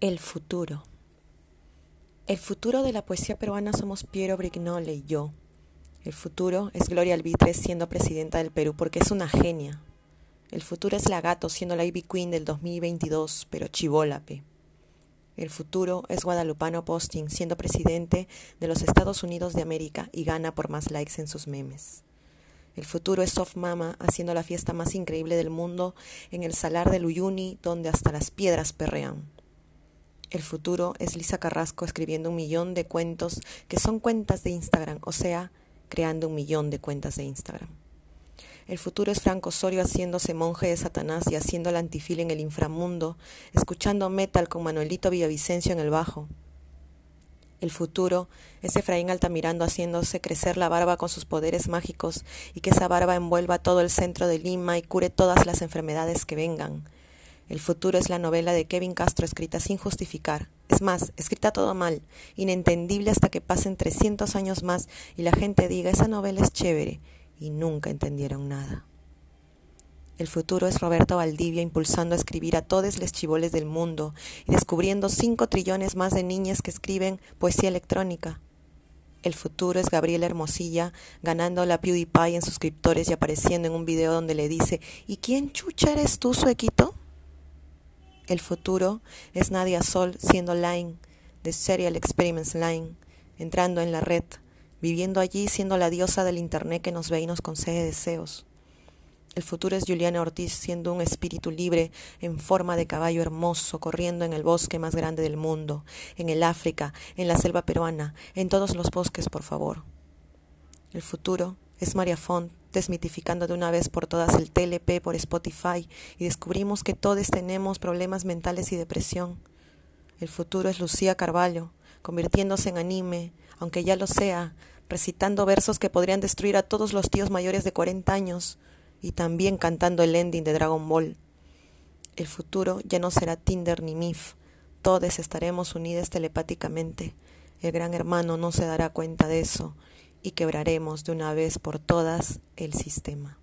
El futuro. El futuro de la poesía peruana somos Piero Brignole y yo. El futuro es Gloria Albitre siendo presidenta del Perú porque es una genia. El futuro es la gato siendo la Ivy Queen del 2022, pero chivólape. El futuro es Guadalupano Posting siendo presidente de los Estados Unidos de América y gana por más likes en sus memes. El futuro es Soft Mama haciendo la fiesta más increíble del mundo en el salar de Uyuni donde hasta las piedras perrean. El futuro es Lisa Carrasco escribiendo un millón de cuentos que son cuentas de Instagram, o sea, creando un millón de cuentas de Instagram. El futuro es Franco Osorio haciéndose monje de Satanás y haciendo el antifil en el inframundo, escuchando metal con Manuelito Villavicencio en el bajo. El futuro es Efraín Altamirando haciéndose crecer la barba con sus poderes mágicos y que esa barba envuelva todo el centro de Lima y cure todas las enfermedades que vengan. El futuro es la novela de Kevin Castro escrita sin justificar. Es más, escrita todo mal, inentendible hasta que pasen 300 años más y la gente diga esa novela es chévere y nunca entendieron nada. El futuro es Roberto Valdivia impulsando a escribir a todos los chivoles del mundo y descubriendo cinco trillones más de niñas que escriben poesía electrónica. El futuro es Gabriela Hermosilla ganando la PewDiePie en suscriptores y apareciendo en un video donde le dice ¿Y quién chucha eres tú, suequito? El futuro es Nadia Sol siendo Line de Serial Experiments Line, entrando en la red, viviendo allí siendo la diosa del Internet que nos ve y nos concede deseos. El futuro es Juliana Ortiz siendo un espíritu libre en forma de caballo hermoso, corriendo en el bosque más grande del mundo, en el África, en la selva peruana, en todos los bosques, por favor. El futuro es María Font desmitificando de una vez por todas el TLP por Spotify y descubrimos que todos tenemos problemas mentales y depresión. El futuro es Lucía Carvalho, convirtiéndose en anime, aunque ya lo sea, recitando versos que podrían destruir a todos los tíos mayores de 40 años y también cantando el ending de Dragon Ball. El futuro ya no será Tinder ni MIF, todos estaremos unidos telepáticamente. El gran hermano no se dará cuenta de eso y quebraremos de una vez por todas el sistema.